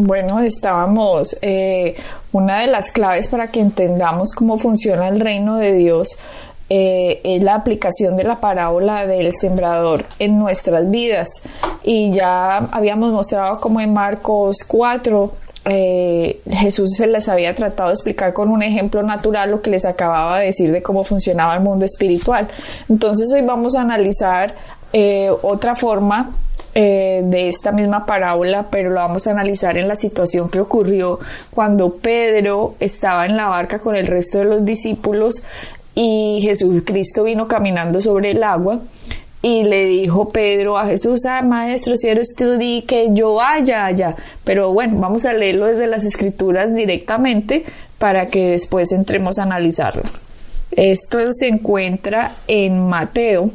Bueno, estábamos, eh, una de las claves para que entendamos cómo funciona el reino de Dios eh, es la aplicación de la parábola del sembrador en nuestras vidas. Y ya habíamos mostrado como en Marcos 4, eh, Jesús se les había tratado de explicar con un ejemplo natural lo que les acababa de decir de cómo funcionaba el mundo espiritual. Entonces hoy vamos a analizar otra forma eh, de esta misma parábola, pero lo vamos a analizar en la situación que ocurrió cuando Pedro estaba en la barca con el resto de los discípulos y Jesucristo vino caminando sobre el agua y le dijo Pedro a Jesús, ah, maestro, si eres tú, di que yo vaya allá. Pero bueno, vamos a leerlo desde las escrituras directamente para que después entremos a analizarlo. Esto se encuentra en Mateo.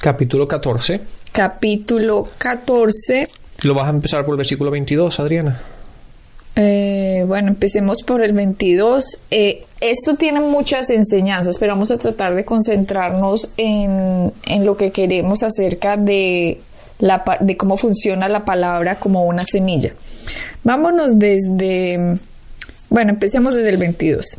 Capítulo 14 capítulo 14. ¿Lo vas a empezar por el versículo 22, Adriana? Eh, bueno, empecemos por el 22. Eh, esto tiene muchas enseñanzas, pero vamos a tratar de concentrarnos en, en lo que queremos acerca de, la, de cómo funciona la palabra como una semilla. Vámonos desde, bueno, empecemos desde el 22.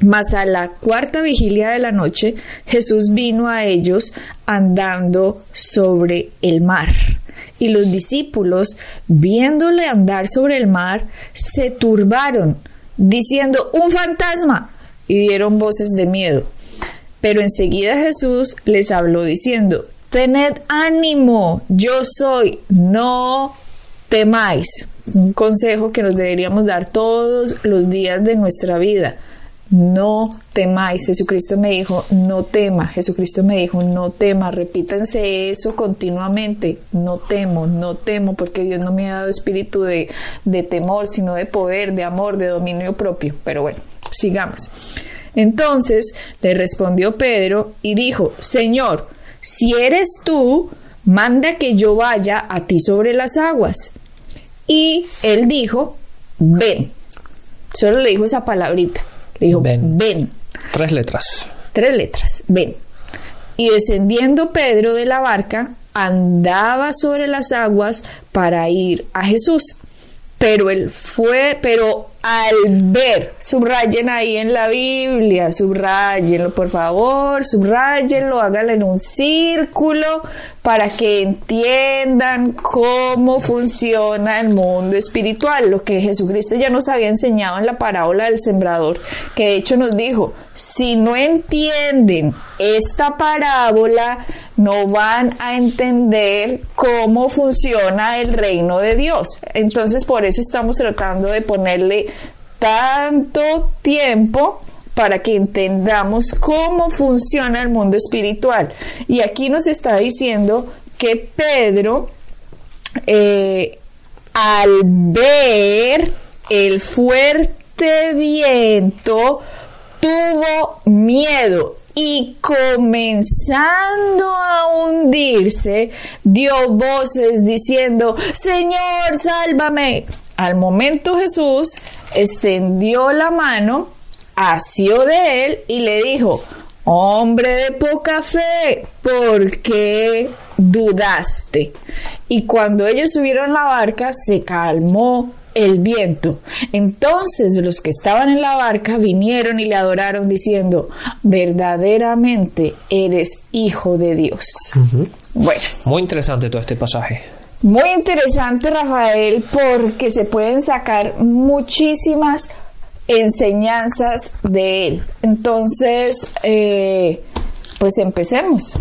Mas a la cuarta vigilia de la noche Jesús vino a ellos andando sobre el mar. Y los discípulos, viéndole andar sobre el mar, se turbaron, diciendo, un fantasma, y dieron voces de miedo. Pero enseguida Jesús les habló diciendo, tened ánimo, yo soy, no temáis. Un consejo que nos deberíamos dar todos los días de nuestra vida no temáis. Jesucristo me dijo, no tema. Jesucristo me dijo, no tema. Repítanse eso continuamente. No temo, no temo, porque Dios no me ha dado espíritu de, de temor, sino de poder, de amor, de dominio propio. Pero bueno, sigamos. Entonces le respondió Pedro y dijo, Señor, si eres tú, manda que yo vaya a ti sobre las aguas. Y él dijo, ven. Solo le dijo esa palabrita le dijo, ven. Tres letras. Tres letras, ven. Y descendiendo Pedro de la barca, andaba sobre las aguas para ir a Jesús. Pero él fue, pero al ver, subrayen ahí en la Biblia, subrayenlo por favor, subrayenlo, háganlo en un círculo para que entiendan cómo funciona el mundo espiritual, lo que Jesucristo ya nos había enseñado en la parábola del sembrador, que de hecho nos dijo, si no entienden esta parábola, no van a entender cómo funciona el reino de Dios. Entonces por eso estamos tratando de ponerle tanto tiempo para que entendamos cómo funciona el mundo espiritual. Y aquí nos está diciendo que Pedro, eh, al ver el fuerte viento, tuvo miedo y comenzando a hundirse, dio voces diciendo, Señor, sálvame. Al momento Jesús extendió la mano, asió de él y le dijo, hombre de poca fe, ¿por qué dudaste? Y cuando ellos subieron la barca, se calmó el viento. Entonces los que estaban en la barca vinieron y le adoraron diciendo, verdaderamente eres hijo de Dios. Bueno. Muy interesante todo este pasaje. Muy interesante, Rafael, porque se pueden sacar muchísimas enseñanzas de él. Entonces, eh, pues empecemos.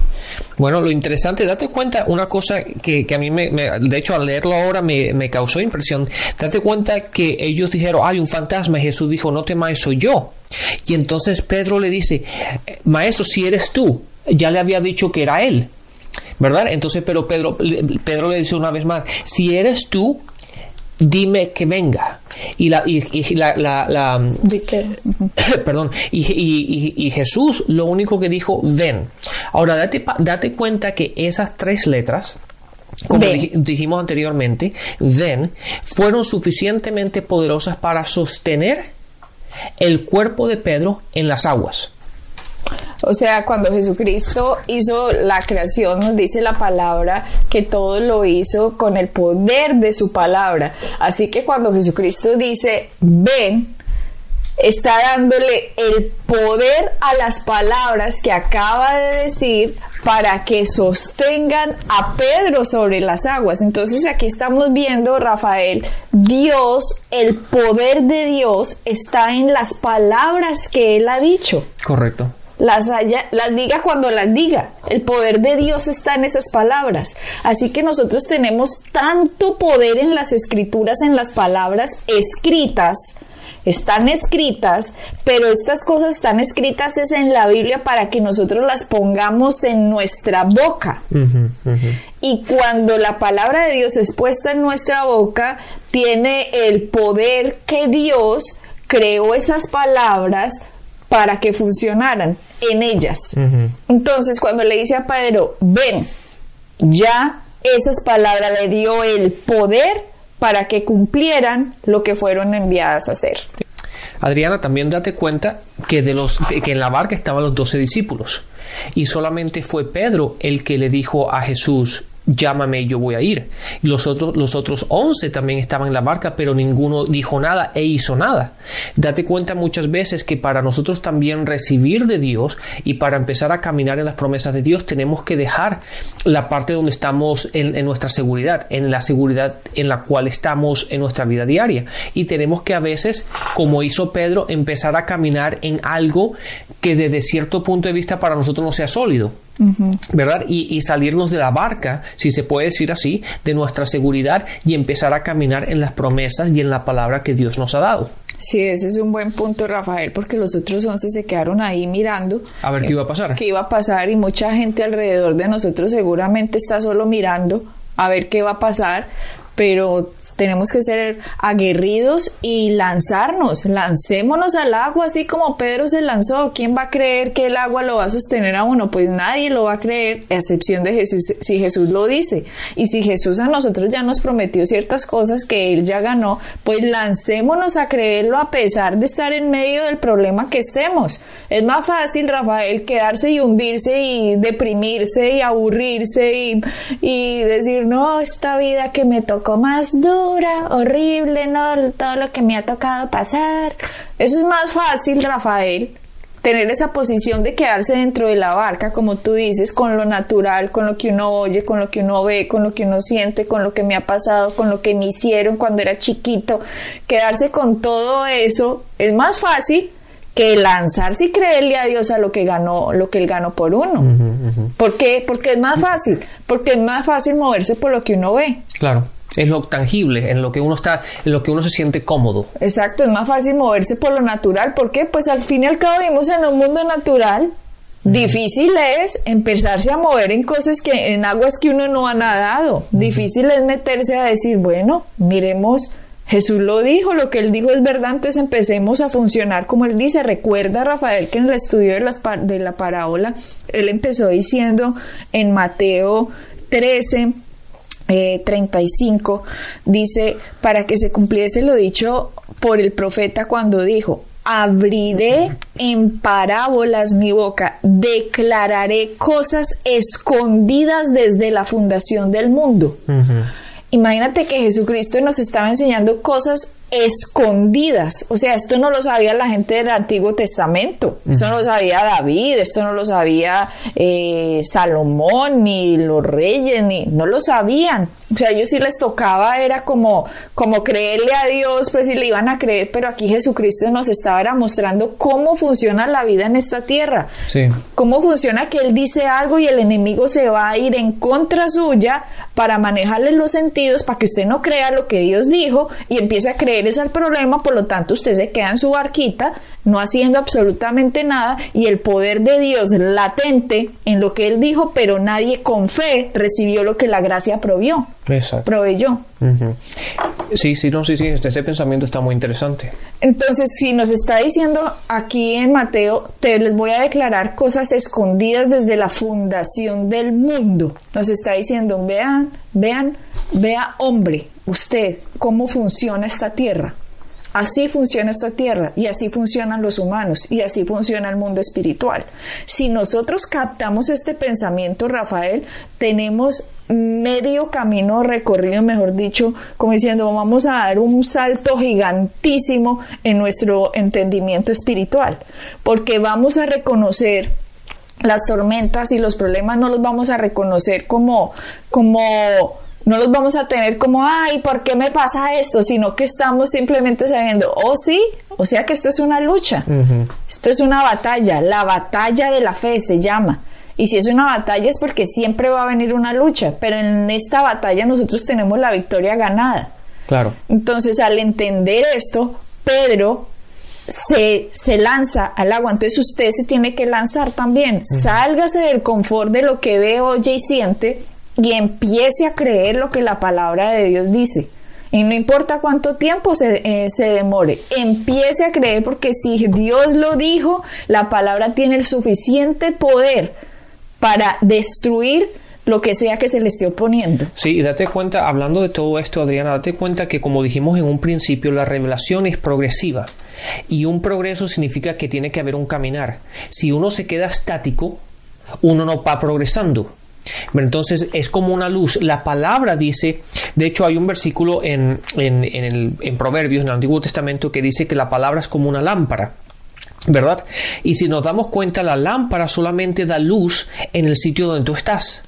Bueno, lo interesante, date cuenta, una cosa que, a mí me, de hecho al leerlo ahora me, causó impresión, date cuenta que ellos dijeron, hay un fantasma, y Jesús dijo, no temáis, soy yo. Y entonces Pedro le dice, maestro, si eres tú, ya le había dicho que era él. ¿Verdad? Entonces, pero Pedro, Pedro le dice una vez más, si eres tú, dime que venga. Y la, y, la, la, perdón, y, Jesús lo único que dijo, ven. Ahora, date, date cuenta que esas tres letras, como dijimos anteriormente, ven, fueron suficientemente poderosas para sostener el cuerpo de Pedro en las aguas. O sea, cuando Jesucristo hizo la creación, nos dice la palabra que todo lo hizo con el poder de su palabra. Así que cuando Jesucristo dice, ven, está dándole el poder a las palabras que acaba de decir para que sostengan a Pedro sobre las aguas. Entonces aquí estamos viendo, Rafael, Dios, el poder de Dios está en las palabras que él ha dicho. Correcto las, haya, las diga cuando las diga. El poder de Dios está en esas palabras. Así que nosotros tenemos tanto poder en las escrituras, en las palabras escritas, están escritas, pero estas cosas están escritas es en la Biblia para que nosotros las pongamos en nuestra boca. Y cuando la palabra de Dios es puesta en nuestra boca, tiene el poder que Dios creó esas palabras para que funcionaran en ellas. Entonces, cuando le dice a Pedro, ven, ya esas palabras le dio el poder para que cumplieran lo que fueron enviadas a hacer. Adriana, también date cuenta que, de los, que en la barca estaban los doce discípulos y solamente fue Pedro el que le dijo a Jesús, llámame yo voy a ir. Los otros, los otros 11 también estaban en la barca, pero ninguno dijo nada e hizo nada. Date cuenta muchas veces que para nosotros también recibir de Dios y para empezar a caminar en las promesas de Dios tenemos que dejar la parte donde estamos en nuestra seguridad, en la seguridad en la cual estamos en nuestra vida diaria. Y tenemos que a veces, como hizo Pedro, empezar a caminar en algo que desde cierto punto de vista para nosotros no sea sólido. ¿Verdad? Y, salirnos de la barca, si se puede decir así, de nuestra seguridad y empezar a caminar en las promesas y en la palabra que Dios nos ha dado. Sí, ese es un buen punto, Rafael, porque los otros once se quedaron ahí mirando. A ver qué iba a pasar. Qué iba a pasar y mucha gente alrededor de nosotros seguramente está solo mirando a ver qué va a pasar, pero tenemos que ser aguerridos y lanzarnos, lancémonos al agua así como Pedro se lanzó. ¿Quién va a creer que el agua lo va a sostener a uno? Pues nadie lo va a creer, a excepción de Jesús, si Jesús lo dice. Y si Jesús a nosotros ya nos prometió ciertas cosas que Él ya ganó, pues lancémonos a creerlo a pesar de estar en medio del problema que estemos. Es más fácil, Rafael, quedarse y hundirse y deprimirse y aburrirse y, y decir, no, esta vida que me toca más dura, horrible, ¿no? Todo lo que me ha tocado pasar. Eso es más fácil, Rafael, tener esa posición de quedarse dentro de la barca, como tú dices, con lo natural, con lo que uno oye, con lo que uno ve, con lo que uno siente, con lo que me ha pasado, con lo que me hicieron cuando era chiquito. Quedarse con todo eso es más fácil que lanzarse y creerle a Dios a lo que ganó, lo que él ganó por uno. ¿Por qué? Porque es más fácil, porque es más fácil moverse por lo que uno ve. Claro es lo tangible, en lo que uno está, en lo que uno se siente cómodo. Exacto, es más fácil moverse por lo natural. ¿Por qué? Pues al fin y al cabo vivimos en un mundo natural. Difícil es empezarse a mover en cosas que, en aguas que uno no ha nadado. Difícil es meterse a decir, bueno, miremos, Jesús lo dijo, lo que él dijo es verdad, entonces empecemos a funcionar como él dice. Recuerda, Rafael, que en el estudio de, las, de la parábola, él empezó diciendo en Mateo 13, 35 eh, dice, para que se cumpliese lo dicho por el profeta cuando dijo, abriré en parábolas mi boca, declararé cosas escondidas desde la fundación del mundo. Imagínate que Jesucristo nos estaba enseñando cosas escondidas. O sea, esto no lo sabía la gente del Antiguo Testamento, esto no lo sabía David, esto no lo sabía eh, Salomón, ni los reyes, ni no lo sabían. O sea, ellos sí les tocaba, era como, como creerle a Dios, pues si le iban a creer, pero aquí Jesucristo nos estaba mostrando cómo funciona la vida en esta tierra. Sí. Cómo funciona que Él dice algo y el enemigo se va a ir en contra suya para manejarle los sentidos, para que usted no crea lo que Dios dijo y empiece a creer ese el problema, por lo tanto usted se queda en su barquita no haciendo absolutamente nada y el poder de Dios latente en lo que él dijo, pero nadie con fe recibió lo que la gracia provió, proveyó. Sí, sí, no, sí, sí, ese pensamiento está muy interesante. Entonces, si nos está diciendo aquí en Mateo, te les voy a declarar cosas escondidas desde la fundación del mundo. Nos está diciendo, vean, vean, vea hombre, usted, cómo funciona esta tierra Así funciona esta tierra y así funcionan los humanos y así funciona el mundo espiritual. Si nosotros captamos este pensamiento, Rafael, tenemos medio camino recorrido, mejor dicho, como diciendo, vamos a dar un salto gigantísimo en nuestro entendimiento espiritual, porque vamos a reconocer las tormentas y los problemas no los vamos a reconocer como como no los vamos a tener como, ay, ¿por qué me pasa esto? Sino que estamos simplemente sabiendo, oh sí, o sea que esto es una lucha, esto es una batalla, la batalla de la fe se llama. Y si es una batalla es porque siempre va a venir una lucha, pero en esta batalla nosotros tenemos la victoria ganada. Claro. Entonces, al entender esto, Pedro se, se, lanza al agua. Entonces usted se tiene que lanzar también. Sálgase del confort de lo que ve, oye y siente y empiece a creer lo que la palabra de Dios dice. Y no importa cuánto tiempo se, eh, se, demore, empiece a creer porque si Dios lo dijo, la palabra tiene el suficiente poder para destruir lo que sea que se le esté oponiendo. Sí, y date cuenta, hablando de todo esto, Adriana, date cuenta que como dijimos en un principio, la revelación es progresiva. Y un progreso significa que tiene que haber un caminar. Si uno se queda estático, uno no va progresando. Entonces es como una luz. La palabra dice, de hecho hay un versículo en, en, Proverbios, en el Antiguo Testamento, que dice que la palabra es como una lámpara. ¿Verdad? Y si nos damos cuenta, la lámpara solamente da luz en el sitio donde tú estás.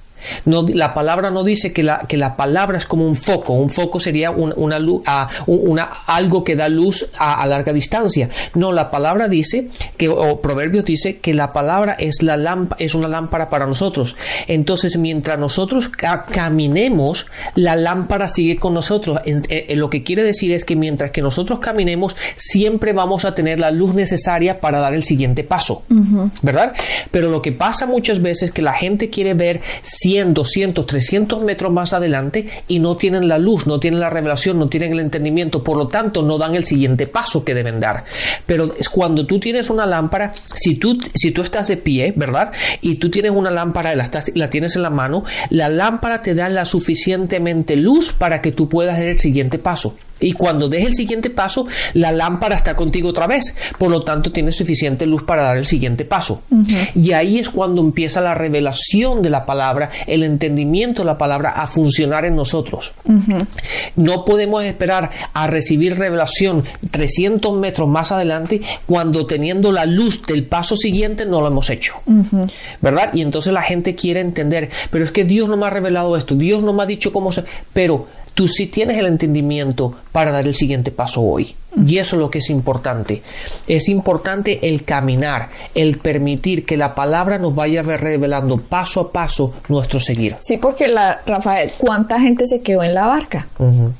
No, la palabra no dice que la, que la palabra es como un foco. Un foco sería una, luz, una, algo que da luz a, larga distancia. No, la palabra dice que, o Proverbios dice que la palabra es, la es una lámpara para nosotros. Entonces, mientras nosotros caminemos, la lámpara sigue con nosotros. lo que quiere decir es que mientras que nosotros caminemos, siempre vamos a tener la luz necesaria para dar el siguiente paso. ¿Verdad? Pero lo que pasa muchas veces es que la gente quiere ver 100, 200, 300 metros más adelante y no tienen la luz, no tienen la revelación, no tienen el entendimiento, por lo tanto no dan el siguiente paso que deben dar. Pero es cuando tú tienes una lámpara, si tú, si tú estás de pie, ¿verdad? Y tú tienes una lámpara y la, la tienes en la mano, la lámpara te da la suficientemente luz para que tú puedas dar el siguiente paso. Y cuando des el siguiente paso, la lámpara está contigo otra vez. Por lo tanto, tienes suficiente luz para dar el siguiente paso. Y ahí es cuando empieza la revelación de la palabra, el entendimiento de la palabra a funcionar en nosotros. No podemos esperar a recibir revelación 300 metros más adelante cuando teniendo la luz del paso siguiente no lo hemos hecho. ¿Verdad? Y entonces la gente quiere entender, pero es que Dios no me ha revelado esto, Dios no me ha dicho cómo se... Pero tú sí tienes el entendimiento para dar el siguiente paso hoy. Y eso es lo que es importante. Es importante el caminar, el permitir que la palabra nos vaya revelando paso a paso nuestro seguir. Sí, porque la, Rafael, ¿cuánta gente se quedó en la barca?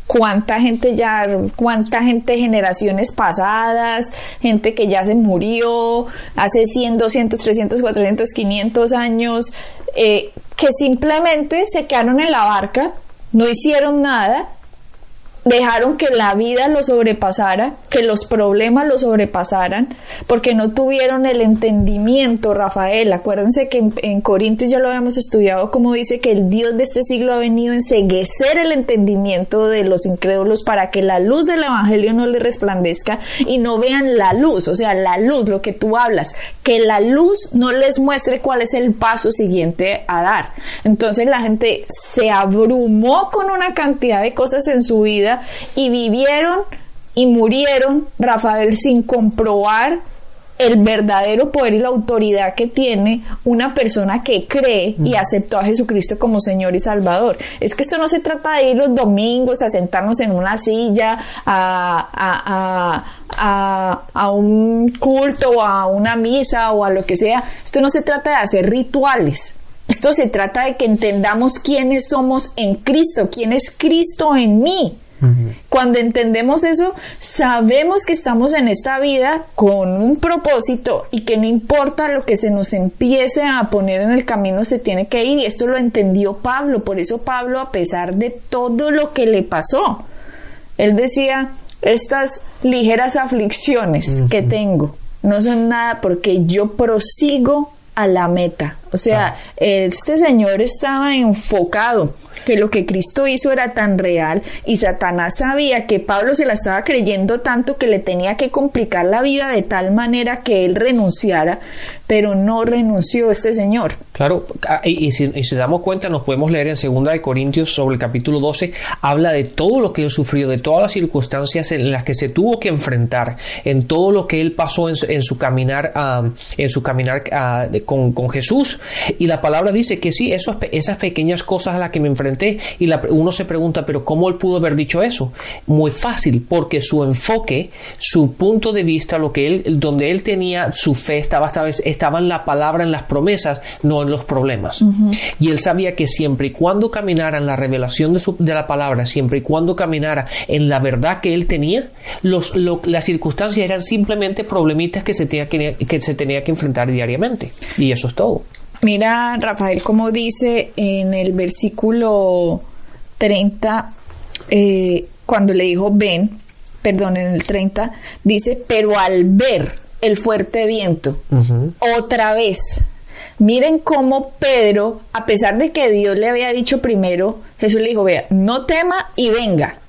¿Cuánta gente ya, cuánta gente generaciones pasadas, gente que ya se murió hace 100, 200, 300, 400, 500 años, eh, que simplemente se quedaron en la barca no hicieron nada dejaron que la vida lo sobrepasara, que los problemas lo sobrepasaran, porque no tuvieron el entendimiento, Rafael. Acuérdense que en, Corintios ya lo habíamos estudiado, como dice que el Dios de este siglo ha venido a enseguecer el entendimiento de los incrédulos para que la luz del Evangelio no le resplandezca y no vean la luz, o sea, la luz, lo que tú hablas, que la luz no les muestre cuál es el paso siguiente a dar. Entonces la gente se abrumó con una cantidad de cosas en su vida y vivieron y murieron, Rafael, sin comprobar el verdadero poder y la autoridad que tiene una persona que cree y aceptó a Jesucristo como Señor y Salvador. Es que esto no se trata de ir los domingos a sentarnos en una silla a, a, un culto o a una misa o a lo que sea. Esto no se trata de hacer rituales. Esto se trata de que entendamos quiénes somos en Cristo, quién es Cristo en mí. Cuando entendemos eso, sabemos que estamos en esta vida con un propósito y que no importa lo que se nos empiece a poner en el camino, se tiene que ir. Y esto lo entendió Pablo. Por eso Pablo, a pesar de todo lo que le pasó, él decía, estas ligeras aflicciones que tengo no son nada porque yo prosigo a la meta. O sea, este señor estaba enfocado que lo que Cristo hizo era tan real y Satanás sabía que Pablo se la estaba creyendo tanto que le tenía que complicar la vida de tal manera que él renunciara, pero no renunció este señor. Claro, ah, y, si, y damos cuenta, nos podemos leer en 2 de Corintios sobre el capítulo 12, habla de todo lo que él sufrió, de todas las circunstancias en las que se tuvo que enfrentar, en todo lo que él pasó en, su caminar, en su caminar ah, ah, con, con, Jesús. Y la palabra dice que sí, esas pequeñas cosas a las que me enfrenté, y uno se pregunta, pero ¿cómo él pudo haber dicho eso? Muy fácil, porque su enfoque, su punto de vista, lo que él, donde él tenía su fe estaba, estaba en la palabra, en las promesas, no en los problemas. Y él sabía que siempre y cuando caminara en la revelación de, de, la palabra, siempre y cuando caminara en la verdad que él tenía, los, las circunstancias eran simplemente problemitas que se, tenía que, que se tenía que enfrentar diariamente. Y eso es todo. Mira, Rafael, como dice en el versículo 30, eh, cuando le dijo ven, perdón, en el 30, dice, pero al ver el fuerte viento, otra vez. Miren cómo Pedro, a pesar de que Dios le había dicho primero, Jesús le dijo, vea, no tema y venga.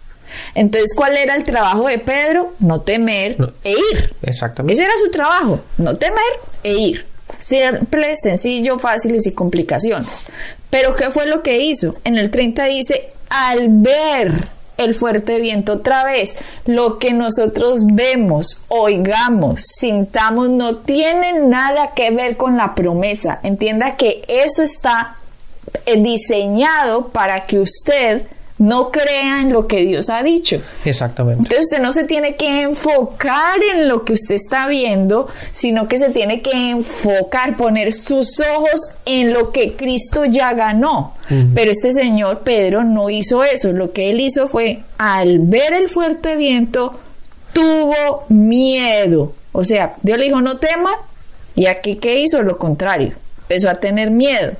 Entonces, ¿cuál era el trabajo de Pedro? No temer e ir. Exactamente. Ese era su trabajo, no temer e ir. Simple, sencillo, fáciles y complicaciones. Pero ¿qué fue lo que hizo? En el 30 dice, al ver el fuerte viento otra vez, lo que nosotros vemos, oigamos, sintamos, no tiene nada que ver con la promesa. Entienda que eso está eh, diseñado para que usted no crea en lo que Dios ha dicho. Exactamente. Entonces usted no se tiene que enfocar en lo que usted está viendo, sino que se tiene que enfocar, poner sus ojos en lo que Cristo ya ganó. Pero este señor Pedro no hizo eso. Lo que él hizo fue, al ver el fuerte viento, tuvo miedo. O sea, Dios le dijo, no tema. Y aquí, ¿qué hizo? Lo contrario. Empezó a tener miedo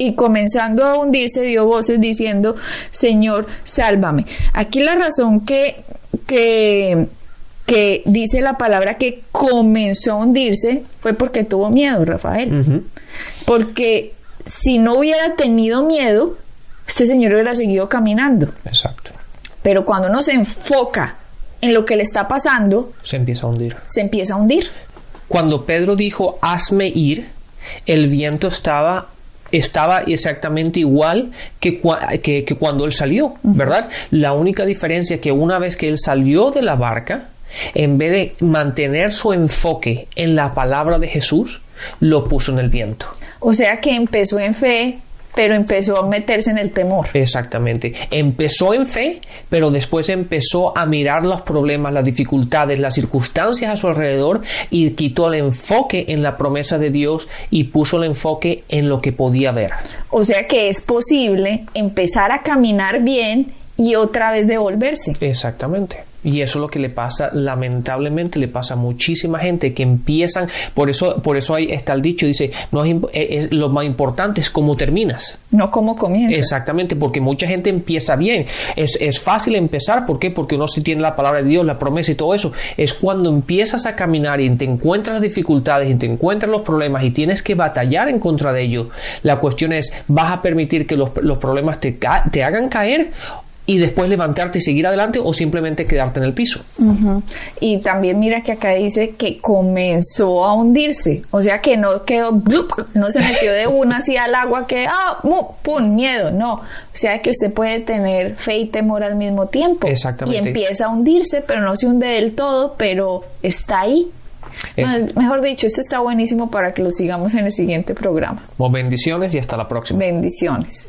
y comenzando a hundirse dio voces diciendo, Señor, sálvame. Aquí la razón que, que, que dice la palabra que comenzó a hundirse fue porque tuvo miedo, Rafael. Porque si no hubiera tenido miedo, este señor hubiera seguido caminando. Exacto. Pero cuando uno se enfoca en lo que le está pasando, se empieza a hundir. Se empieza a hundir. Cuando Pedro dijo, hazme ir, el viento estaba estaba exactamente igual que, que, cuando él salió, ¿verdad? La única diferencia es que una vez que él salió de la barca, en vez de mantener su enfoque en la palabra de Jesús, lo puso en el viento. O sea que empezó en fe, pero empezó a meterse en el temor. Exactamente. Empezó en fe, pero después empezó a mirar los problemas, las dificultades, las circunstancias a su alrededor y quitó el enfoque en la promesa de Dios y puso el enfoque en lo que podía ver. O sea que es posible empezar a caminar bien y otra vez devolverse. Exactamente. Y eso es lo que le pasa, lamentablemente le pasa a muchísima gente que empiezan, por eso, por eso ahí está el dicho, dice, no es, eh, lo más importante es cómo terminas. No cómo comienzas. Exactamente, porque mucha gente empieza bien. Es, es fácil empezar, ¿por qué? Porque uno sí tiene la palabra de Dios, la promesa y todo eso. Es cuando empiezas a caminar y te encuentras las dificultades y te encuentras los problemas y tienes que batallar en contra de ellos. La cuestión es, ¿vas a permitir que los, los problemas te, te hagan caer y después levantarte y seguir adelante o simplemente quedarte en el piso. Y también mira que acá dice que comenzó a hundirse, o sea que no quedó, no se metió de una así al agua que, ah, pum, miedo, no. O sea que usted puede tener fe y temor al mismo tiempo. Exactamente. Y empieza a hundirse, pero no se hunde del todo, pero está ahí. mejor dicho, esto está buenísimo para que lo sigamos en el siguiente programa. bendiciones y hasta la próxima. Bendiciones.